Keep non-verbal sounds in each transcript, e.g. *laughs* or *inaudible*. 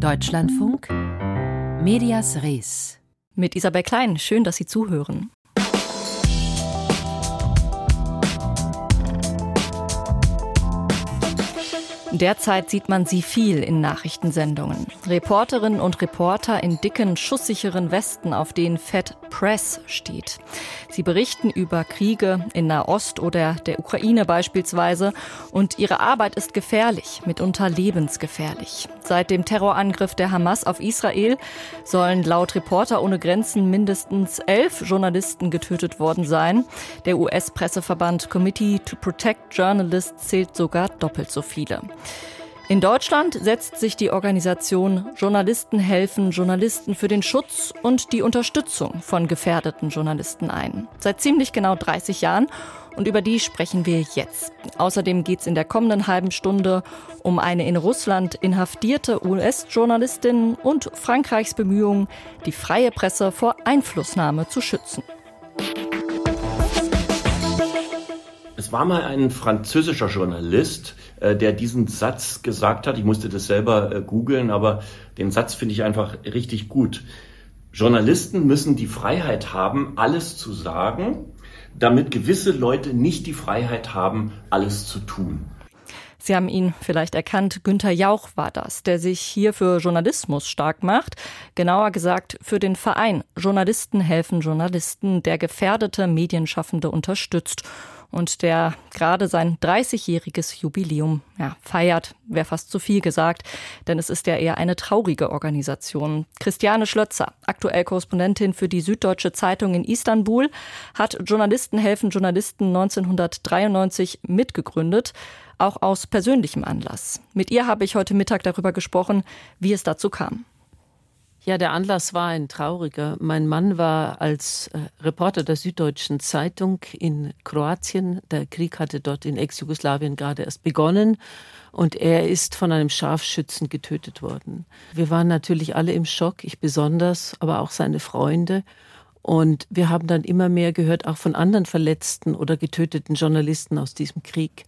Deutschlandfunk Medias Res. Mit Isabel Klein, schön, dass Sie zuhören. Derzeit sieht man sie viel in Nachrichtensendungen. Reporterinnen und Reporter in dicken, schusssicheren Westen, auf denen Fed Press steht. Sie berichten über Kriege in Nahost oder der Ukraine beispielsweise und ihre Arbeit ist gefährlich, mitunter lebensgefährlich. Seit dem Terrorangriff der Hamas auf Israel sollen laut Reporter ohne Grenzen mindestens elf Journalisten getötet worden sein. Der US-Presseverband Committee to Protect Journalists zählt sogar doppelt so viele. In Deutschland setzt sich die Organisation Journalisten helfen Journalisten für den Schutz und die Unterstützung von gefährdeten Journalisten ein. Seit ziemlich genau 30 Jahren und über die sprechen wir jetzt. Außerdem geht es in der kommenden halben Stunde um eine in Russland inhaftierte US-Journalistin und Frankreichs Bemühungen, die freie Presse vor Einflussnahme zu schützen. Es war mal ein französischer Journalist, äh, der diesen Satz gesagt hat. Ich musste das selber äh, googeln, aber den Satz finde ich einfach richtig gut. Journalisten müssen die Freiheit haben, alles zu sagen, damit gewisse Leute nicht die Freiheit haben, alles zu tun. Sie haben ihn vielleicht erkannt, Günther Jauch war das, der sich hier für Journalismus stark macht, genauer gesagt für den Verein Journalisten helfen Journalisten, der gefährdete Medienschaffende unterstützt und der gerade sein 30-jähriges Jubiläum ja, feiert, wäre fast zu viel gesagt, denn es ist ja eher eine traurige Organisation. Christiane Schlötzer, aktuell Korrespondentin für die Süddeutsche Zeitung in Istanbul, hat Journalisten helfen Journalisten 1993 mitgegründet, auch aus persönlichem Anlass. Mit ihr habe ich heute Mittag darüber gesprochen, wie es dazu kam. Ja, der Anlass war ein trauriger. Mein Mann war als äh, Reporter der Süddeutschen Zeitung in Kroatien. Der Krieg hatte dort in Ex-Jugoslawien gerade erst begonnen und er ist von einem Scharfschützen getötet worden. Wir waren natürlich alle im Schock, ich besonders, aber auch seine Freunde. Und wir haben dann immer mehr gehört, auch von anderen verletzten oder getöteten Journalisten aus diesem Krieg.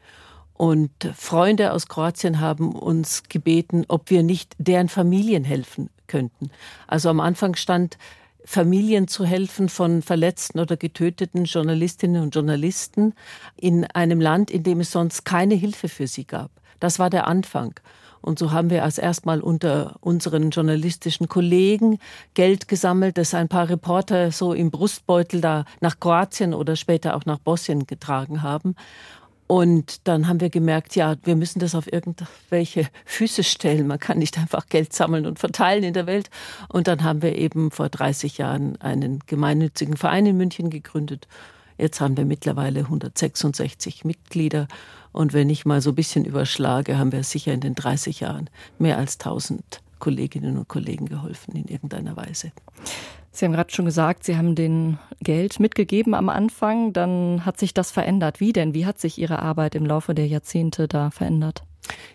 Und Freunde aus Kroatien haben uns gebeten, ob wir nicht deren Familien helfen könnten. Also am Anfang stand, Familien zu helfen von verletzten oder getöteten Journalistinnen und Journalisten in einem Land, in dem es sonst keine Hilfe für sie gab. Das war der Anfang. Und so haben wir als erstmal unter unseren journalistischen Kollegen Geld gesammelt, das ein paar Reporter so im Brustbeutel da nach Kroatien oder später auch nach Bosnien getragen haben. Und dann haben wir gemerkt, ja, wir müssen das auf irgendwelche Füße stellen. Man kann nicht einfach Geld sammeln und verteilen in der Welt. Und dann haben wir eben vor 30 Jahren einen gemeinnützigen Verein in München gegründet. Jetzt haben wir mittlerweile 166 Mitglieder. Und wenn ich mal so ein bisschen überschlage, haben wir sicher in den 30 Jahren mehr als 1000 Kolleginnen und Kollegen geholfen in irgendeiner Weise. Sie haben gerade schon gesagt, Sie haben den Geld mitgegeben am Anfang, dann hat sich das verändert. Wie denn? Wie hat sich Ihre Arbeit im Laufe der Jahrzehnte da verändert?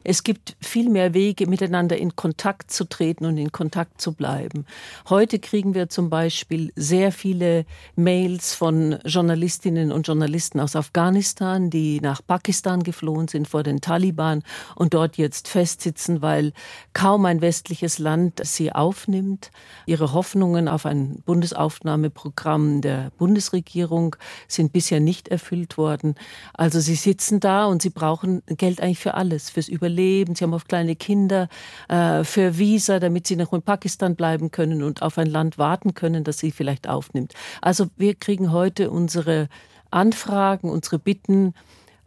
Es gibt viel mehr Wege, miteinander in Kontakt zu treten und in Kontakt zu bleiben. Heute kriegen wir zum Beispiel sehr viele Mails von Journalistinnen und Journalisten aus Afghanistan, die nach Pakistan geflohen sind vor den Taliban und dort jetzt festsitzen, weil kaum ein westliches Land sie aufnimmt. Ihre Hoffnungen auf ein Bundesaufnahmeprogramm der Bundesregierung sind bisher nicht erfüllt worden. Also sie sitzen da und sie brauchen Geld eigentlich für alles fürs Überleben, sie haben oft kleine Kinder, äh, für Visa, damit sie noch in Pakistan bleiben können und auf ein Land warten können, das sie vielleicht aufnimmt. Also wir kriegen heute unsere Anfragen, unsere Bitten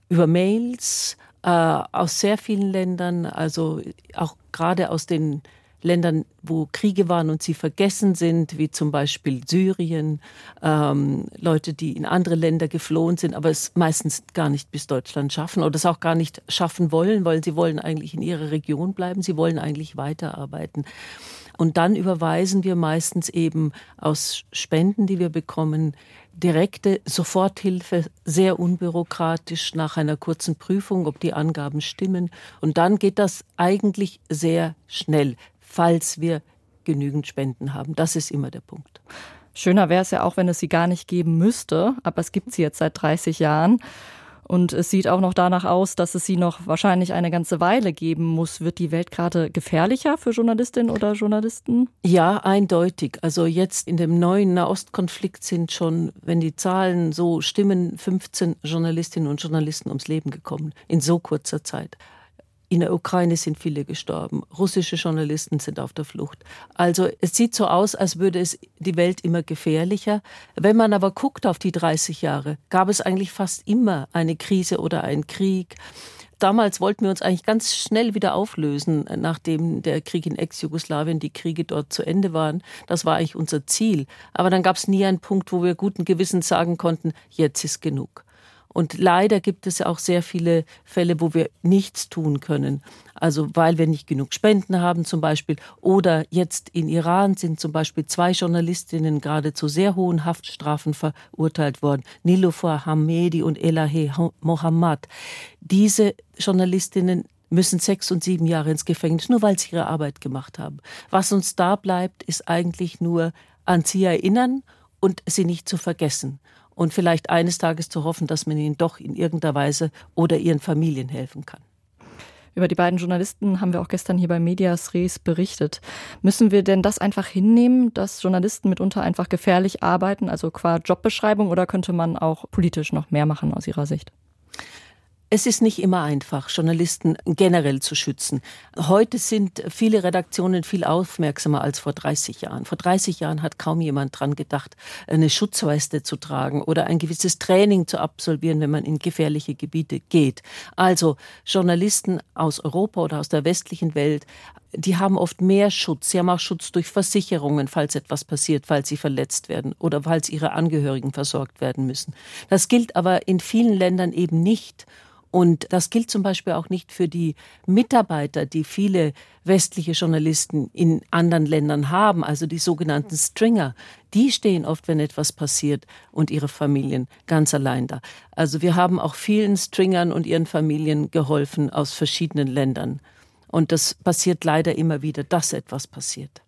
über Mails äh, aus sehr vielen Ländern, also auch gerade aus den Ländern, wo Kriege waren und sie vergessen sind, wie zum Beispiel Syrien, ähm, Leute, die in andere Länder geflohen sind, aber es meistens gar nicht bis Deutschland schaffen oder es auch gar nicht schaffen wollen, weil sie wollen eigentlich in ihrer Region bleiben, sie wollen eigentlich weiterarbeiten. Und dann überweisen wir meistens eben aus Spenden, die wir bekommen, direkte Soforthilfe, sehr unbürokratisch nach einer kurzen Prüfung, ob die Angaben stimmen. Und dann geht das eigentlich sehr schnell falls wir genügend Spenden haben. Das ist immer der Punkt. Schöner wäre es ja auch, wenn es sie gar nicht geben müsste, aber es gibt sie jetzt seit 30 Jahren. Und es sieht auch noch danach aus, dass es sie noch wahrscheinlich eine ganze Weile geben muss. Wird die Welt gerade gefährlicher für Journalistinnen oder Journalisten? Ja, eindeutig. Also jetzt in dem neuen Nahostkonflikt sind schon, wenn die Zahlen so stimmen, 15 Journalistinnen und Journalisten ums Leben gekommen in so kurzer Zeit. In der Ukraine sind viele gestorben. Russische Journalisten sind auf der Flucht. Also es sieht so aus, als würde es die Welt immer gefährlicher. Wenn man aber guckt auf die 30 Jahre, gab es eigentlich fast immer eine Krise oder einen Krieg. Damals wollten wir uns eigentlich ganz schnell wieder auflösen, nachdem der Krieg in Ex-Jugoslawien, die Kriege dort zu Ende waren. Das war eigentlich unser Ziel. Aber dann gab es nie einen Punkt, wo wir guten Gewissens sagen konnten, jetzt ist genug. Und leider gibt es ja auch sehr viele Fälle, wo wir nichts tun können. Also weil wir nicht genug Spenden haben zum Beispiel. Oder jetzt in Iran sind zum Beispiel zwei Journalistinnen gerade zu sehr hohen Haftstrafen verurteilt worden. Niloufar Hamedi und Elahe Mohammad. Diese Journalistinnen müssen sechs und sieben Jahre ins Gefängnis, nur weil sie ihre Arbeit gemacht haben. Was uns da bleibt, ist eigentlich nur an sie erinnern und sie nicht zu vergessen und vielleicht eines Tages zu hoffen, dass man ihnen doch in irgendeiner Weise oder ihren Familien helfen kann. Über die beiden Journalisten haben wir auch gestern hier bei Medias Res berichtet. Müssen wir denn das einfach hinnehmen, dass Journalisten mitunter einfach gefährlich arbeiten, also qua Jobbeschreibung, oder könnte man auch politisch noch mehr machen aus Ihrer Sicht? Es ist nicht immer einfach, Journalisten generell zu schützen. Heute sind viele Redaktionen viel aufmerksamer als vor 30 Jahren. Vor 30 Jahren hat kaum jemand dran gedacht, eine Schutzweste zu tragen oder ein gewisses Training zu absolvieren, wenn man in gefährliche Gebiete geht. Also Journalisten aus Europa oder aus der westlichen Welt die haben oft mehr Schutz. Sie haben auch Schutz durch Versicherungen, falls etwas passiert, falls sie verletzt werden oder falls ihre Angehörigen versorgt werden müssen. Das gilt aber in vielen Ländern eben nicht. Und das gilt zum Beispiel auch nicht für die Mitarbeiter, die viele westliche Journalisten in anderen Ländern haben, also die sogenannten Stringer. Die stehen oft, wenn etwas passiert und ihre Familien ganz allein da. Also wir haben auch vielen Stringern und ihren Familien geholfen aus verschiedenen Ländern. Und das passiert leider immer wieder, dass etwas passiert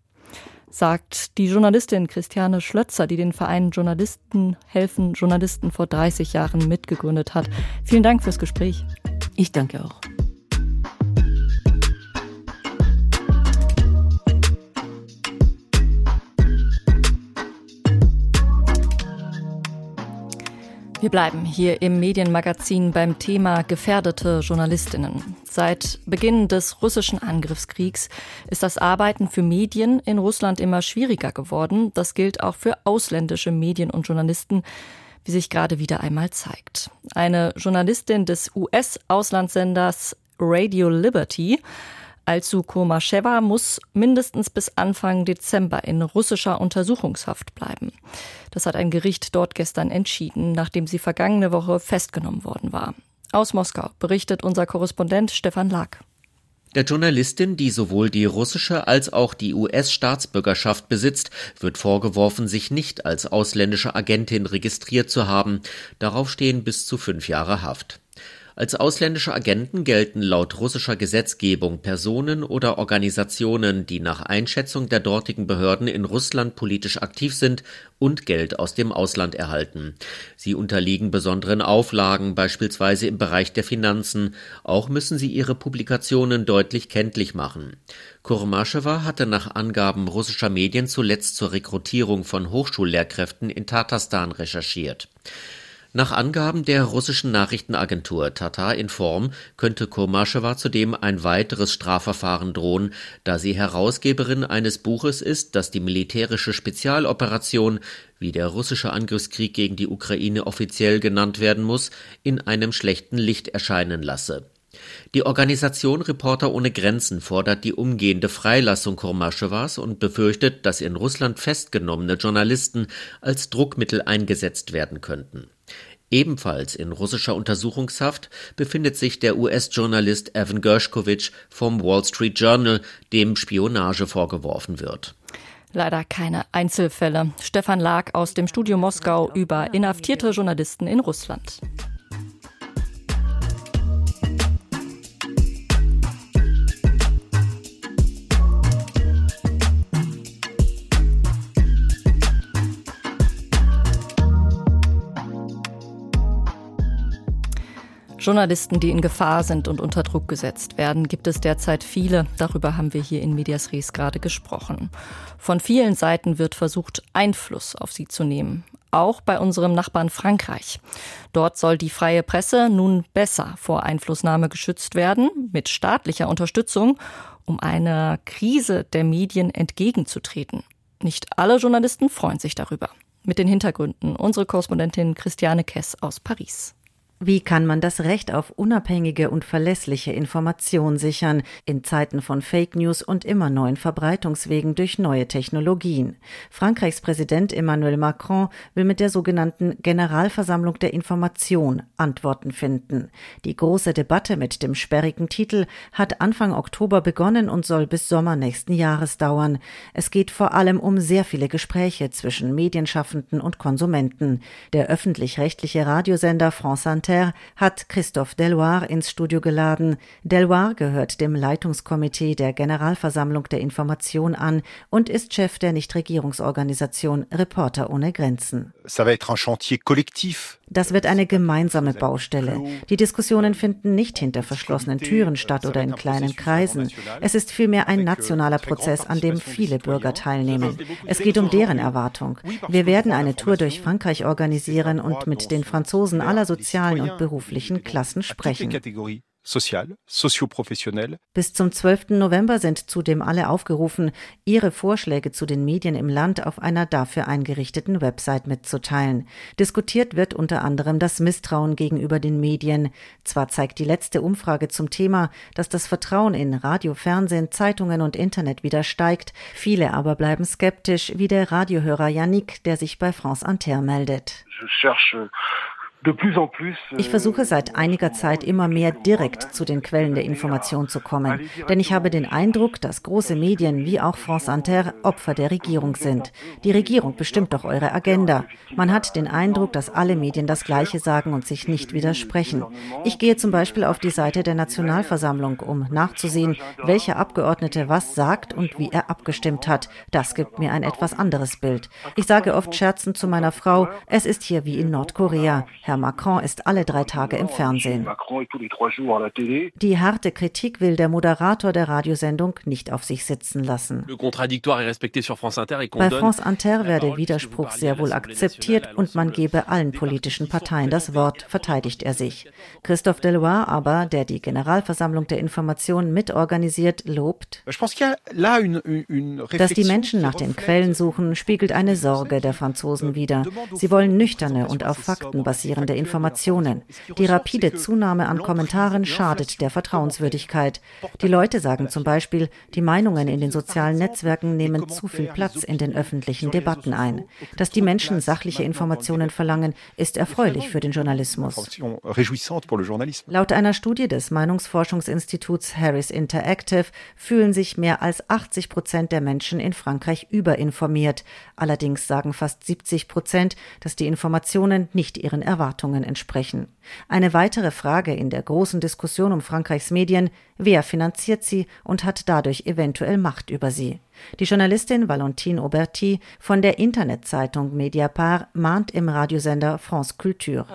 sagt die Journalistin Christiane Schlötzer, die den Verein Journalisten helfen Journalisten vor 30 Jahren mitgegründet hat. Vielen Dank fürs Gespräch. Ich danke auch. Wir bleiben hier im Medienmagazin beim Thema gefährdete Journalistinnen. Seit Beginn des russischen Angriffskriegs ist das Arbeiten für Medien in Russland immer schwieriger geworden. Das gilt auch für ausländische Medien und Journalisten, wie sich gerade wieder einmal zeigt. Eine Journalistin des US-Auslandssenders Radio Liberty Alsu Komasheva muss mindestens bis Anfang Dezember in russischer Untersuchungshaft bleiben. Das hat ein Gericht dort gestern entschieden, nachdem sie vergangene Woche festgenommen worden war. Aus Moskau berichtet unser Korrespondent Stefan Lack. Der Journalistin, die sowohl die russische als auch die US-Staatsbürgerschaft besitzt, wird vorgeworfen, sich nicht als ausländische Agentin registriert zu haben. Darauf stehen bis zu fünf Jahre Haft. Als ausländische Agenten gelten laut russischer Gesetzgebung Personen oder Organisationen, die nach Einschätzung der dortigen Behörden in Russland politisch aktiv sind und Geld aus dem Ausland erhalten. Sie unterliegen besonderen Auflagen, beispielsweise im Bereich der Finanzen. Auch müssen sie ihre Publikationen deutlich kenntlich machen. Kurmaschewa hatte nach Angaben russischer Medien zuletzt zur Rekrutierung von Hochschullehrkräften in Tatarstan recherchiert. Nach Angaben der russischen Nachrichtenagentur Tatar Inform könnte Kurmaschewa zudem ein weiteres Strafverfahren drohen, da sie Herausgeberin eines Buches ist, das die militärische Spezialoperation, wie der russische Angriffskrieg gegen die Ukraine offiziell genannt werden muss, in einem schlechten Licht erscheinen lasse. Die Organisation Reporter ohne Grenzen fordert die umgehende Freilassung Kurmaschewas und befürchtet, dass in Russland festgenommene Journalisten als Druckmittel eingesetzt werden könnten. Ebenfalls in russischer Untersuchungshaft befindet sich der US-Journalist Evan Gershkovich vom Wall Street Journal, dem Spionage vorgeworfen wird. Leider keine Einzelfälle. Stefan Lag aus dem Studio Moskau über inhaftierte Journalisten in Russland. Journalisten, die in Gefahr sind und unter Druck gesetzt werden, gibt es derzeit viele. Darüber haben wir hier in Medias Res gerade gesprochen. Von vielen Seiten wird versucht, Einfluss auf sie zu nehmen. Auch bei unserem Nachbarn Frankreich. Dort soll die freie Presse nun besser vor Einflussnahme geschützt werden, mit staatlicher Unterstützung, um einer Krise der Medien entgegenzutreten. Nicht alle Journalisten freuen sich darüber. Mit den Hintergründen unsere Korrespondentin Christiane Kess aus Paris. Wie kann man das Recht auf unabhängige und verlässliche Information sichern in Zeiten von Fake News und immer neuen Verbreitungswegen durch neue Technologien? Frankreichs Präsident Emmanuel Macron will mit der sogenannten Generalversammlung der Information Antworten finden. Die große Debatte mit dem sperrigen Titel hat Anfang Oktober begonnen und soll bis Sommer nächsten Jahres dauern. Es geht vor allem um sehr viele Gespräche zwischen Medienschaffenden und Konsumenten. Der öffentlich-rechtliche Radiosender France Inter Voltaire hat Christophe Deloire ins Studio geladen. Deloire gehört dem Leitungskomitee der Generalversammlung der Information an und ist Chef der Nichtregierungsorganisation Reporter ohne Grenzen. Das wird eine gemeinsame Baustelle. Die Diskussionen finden nicht hinter verschlossenen Türen statt oder in kleinen Kreisen. Es ist vielmehr ein nationaler Prozess, an dem viele Bürger teilnehmen. Es geht um deren Erwartung. Wir werden eine Tour durch Frankreich organisieren und mit den Franzosen aller sozialen und beruflichen Klassen sprechen sozial, sozioprofessionell. Bis zum 12. November sind zudem alle aufgerufen, ihre Vorschläge zu den Medien im Land auf einer dafür eingerichteten Website mitzuteilen. Diskutiert wird unter anderem das Misstrauen gegenüber den Medien. Zwar zeigt die letzte Umfrage zum Thema, dass das Vertrauen in Radio, Fernsehen, Zeitungen und Internet wieder steigt, viele aber bleiben skeptisch, wie der Radiohörer Yannick, der sich bei France Inter meldet. Ich versuche seit einiger Zeit immer mehr direkt zu den Quellen der Information zu kommen, denn ich habe den Eindruck, dass große Medien wie auch France Inter Opfer der Regierung sind. Die Regierung bestimmt doch eure Agenda. Man hat den Eindruck, dass alle Medien das Gleiche sagen und sich nicht widersprechen. Ich gehe zum Beispiel auf die Seite der Nationalversammlung, um nachzusehen, welcher Abgeordnete was sagt und wie er abgestimmt hat. Das gibt mir ein etwas anderes Bild. Ich sage oft scherzend zu meiner Frau, es ist hier wie in Nordkorea. Herr Macron ist alle drei Tage im Fernsehen. Die harte Kritik will der Moderator der Radiosendung nicht auf sich sitzen lassen. Bei France Inter werde Widerspruch sehr wohl akzeptiert und man gebe allen politischen Parteien das Wort, verteidigt er sich. Christophe Deloire aber, der die Generalversammlung der Information mitorganisiert, lobt, dass die Menschen nach den Quellen suchen, spiegelt eine Sorge der Franzosen wider. Sie wollen nüchterne und auf Fakten basierende basierende Informationen. Die rapide Zunahme an Kommentaren schadet der Vertrauenswürdigkeit. Die Leute sagen zum Beispiel, die Meinungen in den sozialen Netzwerken nehmen zu viel Platz in den öffentlichen Debatten ein. Dass die Menschen sachliche Informationen verlangen, ist erfreulich für den Journalismus. Laut einer Studie des Meinungsforschungsinstituts Harris Interactive fühlen sich mehr als 80 Prozent der Menschen in Frankreich überinformiert. Allerdings sagen fast 70 Prozent, dass die Informationen nicht ihren Erwartungen Erwartungen entsprechen. Eine weitere Frage in der großen Diskussion um Frankreichs Medien, wer finanziert sie und hat dadurch eventuell Macht über sie? Die Journalistin Valentine Auberti von der Internetzeitung Mediapart mahnt im Radiosender France Culture.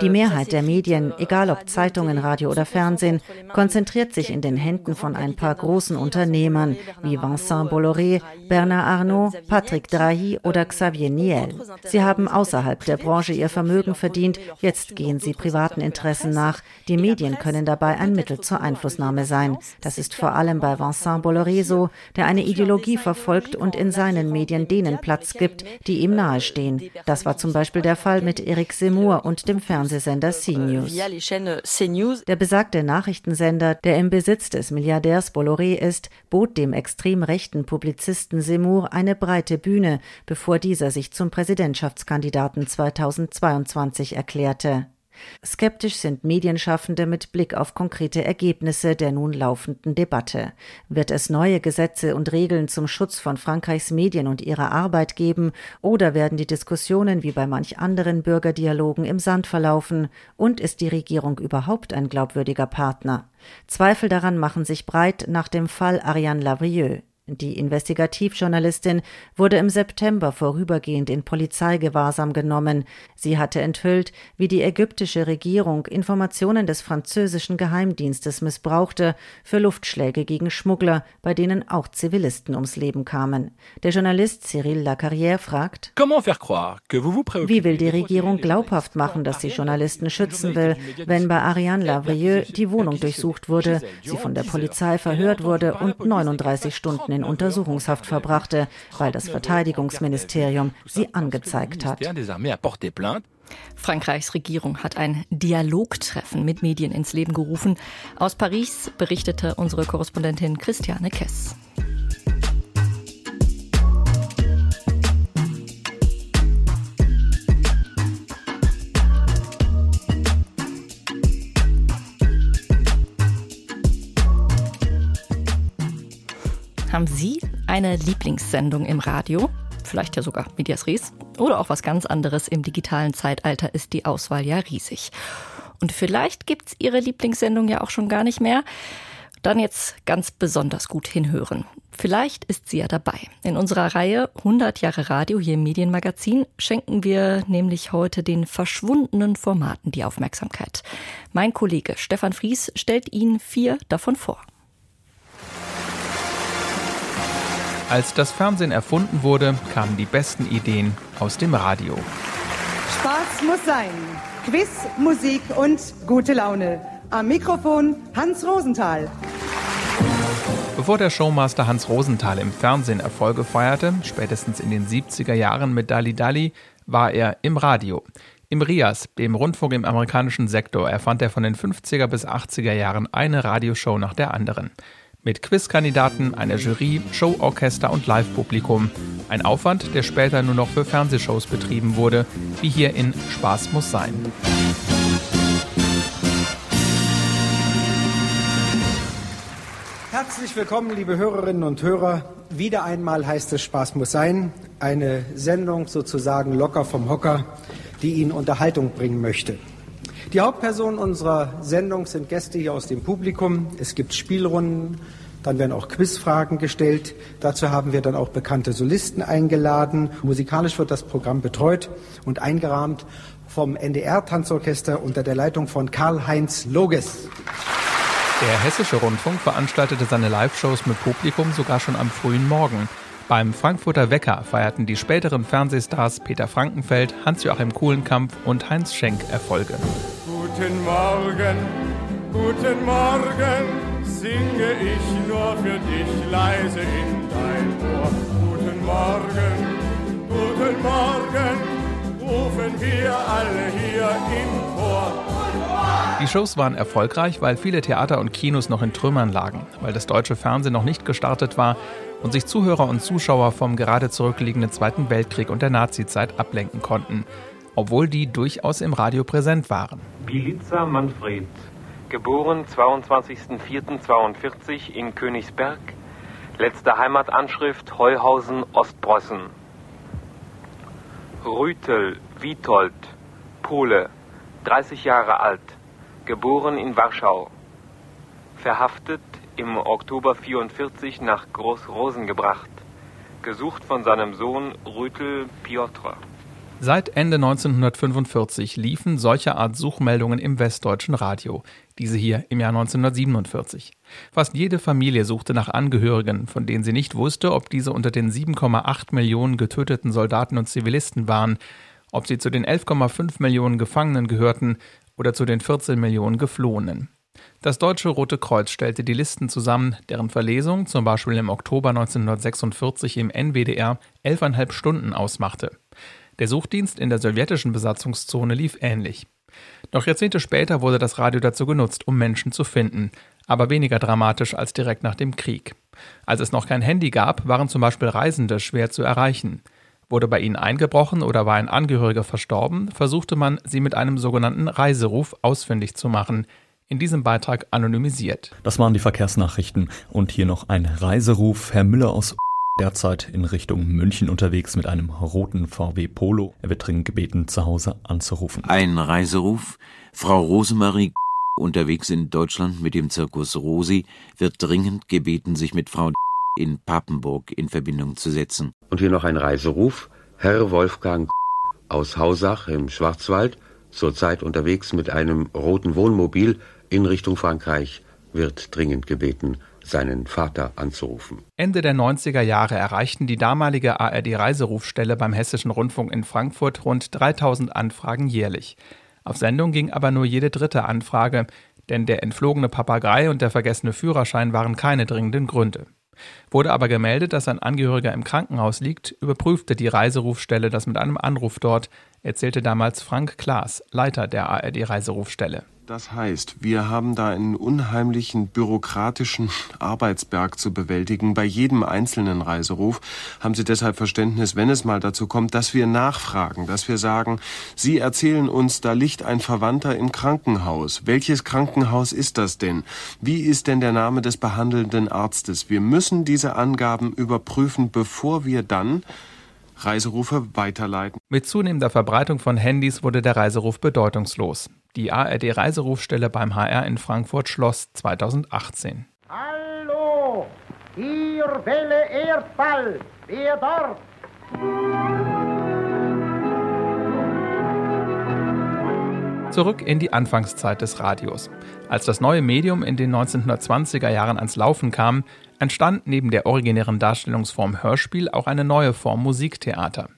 Die Mehrheit der Medien, egal ob Zeitungen, Radio oder Fernsehen, konzentriert sich in den Händen von ein paar großen Unternehmern wie Vincent Bolloré, Bernard Arnault, Patrick Drahi oder Xavier Niel. Sie haben außerhalb der Branche ihr Vermögen verdient, jetzt gehen sie privaten Interessen nach. Die Medien können dabei ein Mittel zur Einflussnahme sein. Das ist vor allem bei Vincent Bolloré so, der eine Ideologie verfolgt und in seinen Medien denen Platz gibt, die ihm nahestehen. Das war zum Beispiel der Fall mit Eric Zemmour und dem Fernsehsender CNews. Der besagte Nachrichtensender, der im Besitz des Milliardärs Bolloré ist, bot dem extrem rechten Publizisten Zemmour eine breite Bühne, bevor dieser sich zum Präsidentschaftskandidaten 2022 erklärte. Skeptisch sind Medienschaffende mit Blick auf konkrete Ergebnisse der nun laufenden Debatte. Wird es neue Gesetze und Regeln zum Schutz von Frankreichs Medien und ihrer Arbeit geben, oder werden die Diskussionen wie bei manch anderen Bürgerdialogen im Sand verlaufen, und ist die Regierung überhaupt ein glaubwürdiger Partner? Zweifel daran machen sich breit nach dem Fall Ariane Lavrieux. Die Investigativjournalistin wurde im September vorübergehend in Polizeigewahrsam genommen. Sie hatte enthüllt, wie die ägyptische Regierung Informationen des französischen Geheimdienstes missbrauchte für Luftschläge gegen Schmuggler, bei denen auch Zivilisten ums Leben kamen. Der Journalist Cyril Lacarrière fragt, wie will die Regierung glaubhaft machen, dass sie Journalisten schützen will, wenn bei Ariane Lavrieux die Wohnung durchsucht wurde, sie von der Polizei verhört wurde und 39 Stunden in Untersuchungshaft verbrachte, weil das Verteidigungsministerium sie angezeigt hat. Frankreichs Regierung hat ein Dialogtreffen mit Medien ins Leben gerufen. Aus Paris berichtete unsere Korrespondentin Christiane Kess. Haben Sie eine Lieblingssendung im Radio? Vielleicht ja sogar Medias Res oder auch was ganz anderes im digitalen Zeitalter ist die Auswahl ja riesig. Und vielleicht gibt's Ihre Lieblingssendung ja auch schon gar nicht mehr. Dann jetzt ganz besonders gut hinhören. Vielleicht ist sie ja dabei. In unserer Reihe 100 Jahre Radio hier im Medienmagazin schenken wir nämlich heute den verschwundenen Formaten die Aufmerksamkeit. Mein Kollege Stefan Fries stellt Ihnen vier davon vor. Als das Fernsehen erfunden wurde, kamen die besten Ideen aus dem Radio. Spaß muss sein. Quiz, Musik und gute Laune. Am Mikrofon Hans Rosenthal. Bevor der Showmaster Hans Rosenthal im Fernsehen Erfolge feierte, spätestens in den 70er Jahren mit Dali Dali, war er im Radio. Im RIAS, dem Rundfunk im amerikanischen Sektor, erfand er von den 50er bis 80er Jahren eine Radioshow nach der anderen mit Quizkandidaten, einer Jury, Showorchester und Live-Publikum. Ein Aufwand, der später nur noch für Fernsehshows betrieben wurde, wie hier in Spaß muss sein. Herzlich willkommen, liebe Hörerinnen und Hörer. Wieder einmal heißt es Spaß muss sein. Eine Sendung sozusagen locker vom Hocker, die Ihnen Unterhaltung bringen möchte. Die Hauptpersonen unserer Sendung sind Gäste hier aus dem Publikum. Es gibt Spielrunden, dann werden auch Quizfragen gestellt. Dazu haben wir dann auch bekannte Solisten eingeladen. Musikalisch wird das Programm betreut und eingerahmt vom NDR-Tanzorchester unter der Leitung von Karl-Heinz Loges. Der Hessische Rundfunk veranstaltete seine Live-Shows mit Publikum sogar schon am frühen Morgen. Beim Frankfurter Wecker feierten die späteren Fernsehstars Peter Frankenfeld, Hans-Joachim Kuhlenkampf und Heinz Schenk Erfolge. Guten Morgen, guten Morgen, singe ich nur für dich leise in dein Ohr. Guten Morgen, guten Morgen, rufen wir alle hier im Chor. Die Shows waren erfolgreich, weil viele Theater und Kinos noch in Trümmern lagen, weil das deutsche Fernsehen noch nicht gestartet war und sich Zuhörer und Zuschauer vom gerade zurückliegenden Zweiten Weltkrieg und der Nazizeit ablenken konnten, obwohl die durchaus im Radio präsent waren. Bilica Manfred, geboren 22.04.42 in Königsberg, letzte Heimatanschrift Heuhausen, Ostpreußen. Rütel Witold, Pole, 30 Jahre alt, geboren in Warschau. Verhaftet im Oktober 44 nach Groß-Rosen gebracht, gesucht von seinem Sohn Rütel Piotr. Seit Ende 1945 liefen solcher Art Suchmeldungen im westdeutschen Radio, diese hier im Jahr 1947. Fast jede Familie suchte nach Angehörigen, von denen sie nicht wusste, ob diese unter den 7,8 Millionen getöteten Soldaten und Zivilisten waren, ob sie zu den 11,5 Millionen Gefangenen gehörten oder zu den 14 Millionen Geflohenen. Das Deutsche Rote Kreuz stellte die Listen zusammen, deren Verlesung zum Beispiel im Oktober 1946 im NWDR elfeinhalb Stunden ausmachte. Der Suchdienst in der sowjetischen Besatzungszone lief ähnlich. Noch Jahrzehnte später wurde das Radio dazu genutzt, um Menschen zu finden, aber weniger dramatisch als direkt nach dem Krieg. Als es noch kein Handy gab, waren zum Beispiel Reisende schwer zu erreichen. Wurde bei ihnen eingebrochen oder war ein Angehöriger verstorben, versuchte man, sie mit einem sogenannten Reiseruf ausfindig zu machen, in diesem Beitrag anonymisiert. Das waren die Verkehrsnachrichten und hier noch ein Reiseruf. Herr Müller aus derzeit in Richtung München unterwegs mit einem roten VW Polo. Er wird dringend gebeten, zu Hause anzurufen. Ein Reiseruf. Frau Rosemarie *laughs* unterwegs in Deutschland mit dem Zirkus Rosi wird dringend gebeten, sich mit Frau *laughs* in Papenburg in Verbindung zu setzen. Und hier noch ein Reiseruf. Herr Wolfgang *laughs* aus Hausach im Schwarzwald, zurzeit unterwegs mit einem roten Wohnmobil in Richtung Frankreich, wird dringend gebeten, seinen Vater anzurufen. Ende der 90er Jahre erreichten die damalige ARD-Reiserufstelle beim Hessischen Rundfunk in Frankfurt rund 3000 Anfragen jährlich. Auf Sendung ging aber nur jede dritte Anfrage, denn der entflogene Papagei und der vergessene Führerschein waren keine dringenden Gründe. Wurde aber gemeldet, dass ein Angehöriger im Krankenhaus liegt, überprüfte die Reiserufstelle das mit einem Anruf dort, erzählte damals Frank Klaas, Leiter der ARD-Reiserufstelle. Das heißt, wir haben da einen unheimlichen bürokratischen Arbeitsberg zu bewältigen. Bei jedem einzelnen Reiseruf haben Sie deshalb Verständnis, wenn es mal dazu kommt, dass wir nachfragen, dass wir sagen, Sie erzählen uns, da liegt ein Verwandter im Krankenhaus. Welches Krankenhaus ist das denn? Wie ist denn der Name des behandelnden Arztes? Wir müssen diese Angaben überprüfen, bevor wir dann Reiserufe weiterleiten. Mit zunehmender Verbreitung von Handys wurde der Reiseruf bedeutungslos. Die ARD-Reiserufstelle beim HR in Frankfurt schloss 2018. Hallo, hier Welle Erdball, wer dort? Zurück in die Anfangszeit des Radios. Als das neue Medium in den 1920er Jahren ans Laufen kam, entstand neben der originären Darstellungsform Hörspiel auch eine neue Form Musiktheater.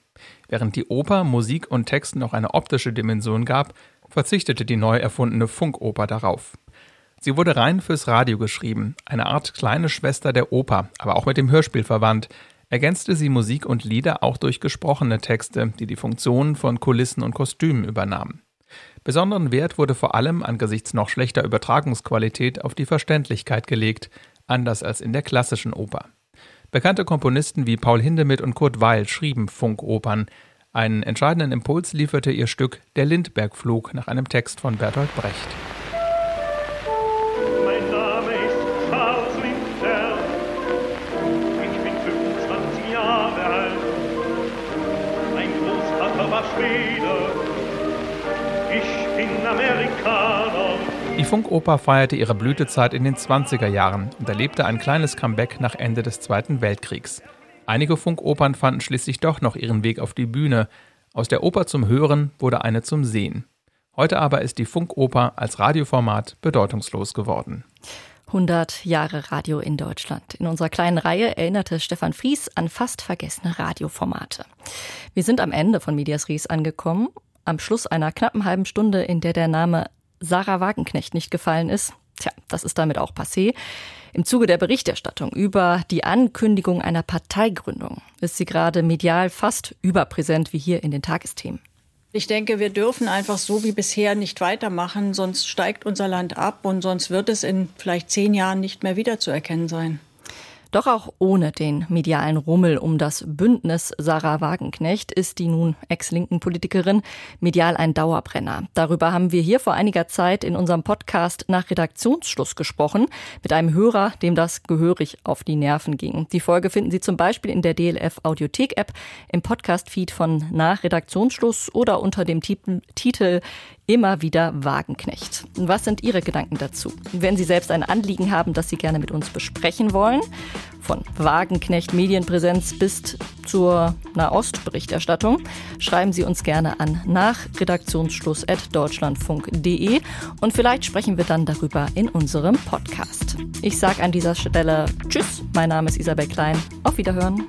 Während die Oper Musik und Text noch eine optische Dimension gab, verzichtete die neu erfundene Funkoper darauf. Sie wurde rein fürs Radio geschrieben, eine Art kleine Schwester der Oper, aber auch mit dem Hörspiel verwandt, ergänzte sie Musik und Lieder auch durch gesprochene Texte, die die Funktionen von Kulissen und Kostümen übernahmen. Besonderen Wert wurde vor allem angesichts noch schlechter Übertragungsqualität auf die Verständlichkeit gelegt, anders als in der klassischen Oper. Bekannte Komponisten wie Paul Hindemith und Kurt Weil schrieben Funkopern, einen entscheidenden Impuls lieferte ihr Stück Der Lindbergflug nach einem Text von Bertolt Brecht. Mein Name ist Die Funkoper feierte ihre Blütezeit in den 20er Jahren und erlebte ein kleines Comeback nach Ende des Zweiten Weltkriegs. Einige Funkopern fanden schließlich doch noch ihren Weg auf die Bühne. Aus der Oper zum Hören wurde eine zum Sehen. Heute aber ist die Funkoper als Radioformat bedeutungslos geworden. 100 Jahre Radio in Deutschland. In unserer kleinen Reihe erinnerte Stefan Fries an fast vergessene Radioformate. Wir sind am Ende von Medias Ries angekommen. Am Schluss einer knappen halben Stunde, in der der Name Sarah Wagenknecht nicht gefallen ist. Tja, das ist damit auch passé. Im Zuge der Berichterstattung über die Ankündigung einer Parteigründung ist sie gerade medial fast überpräsent wie hier in den Tagesthemen. Ich denke, wir dürfen einfach so wie bisher nicht weitermachen, sonst steigt unser Land ab und sonst wird es in vielleicht zehn Jahren nicht mehr wiederzuerkennen sein. Doch auch ohne den medialen Rummel um das Bündnis Sarah Wagenknecht ist die nun ex-linken Politikerin medial ein Dauerbrenner. Darüber haben wir hier vor einiger Zeit in unserem Podcast nach Redaktionsschluss gesprochen mit einem Hörer, dem das gehörig auf die Nerven ging. Die Folge finden Sie zum Beispiel in der DLF Audiothek App, im Podcast-Feed von nach Redaktionsschluss oder unter dem Titel immer wieder Wagenknecht. Was sind Ihre Gedanken dazu? Wenn Sie selbst ein Anliegen haben, das Sie gerne mit uns besprechen wollen, von Wagenknecht Medienpräsenz bis zur Nahostberichterstattung, schreiben Sie uns gerne an nach redaktionsschluss.deutschlandfunk.de und vielleicht sprechen wir dann darüber in unserem Podcast. Ich sage an dieser Stelle Tschüss, mein Name ist Isabel Klein, auf Wiederhören.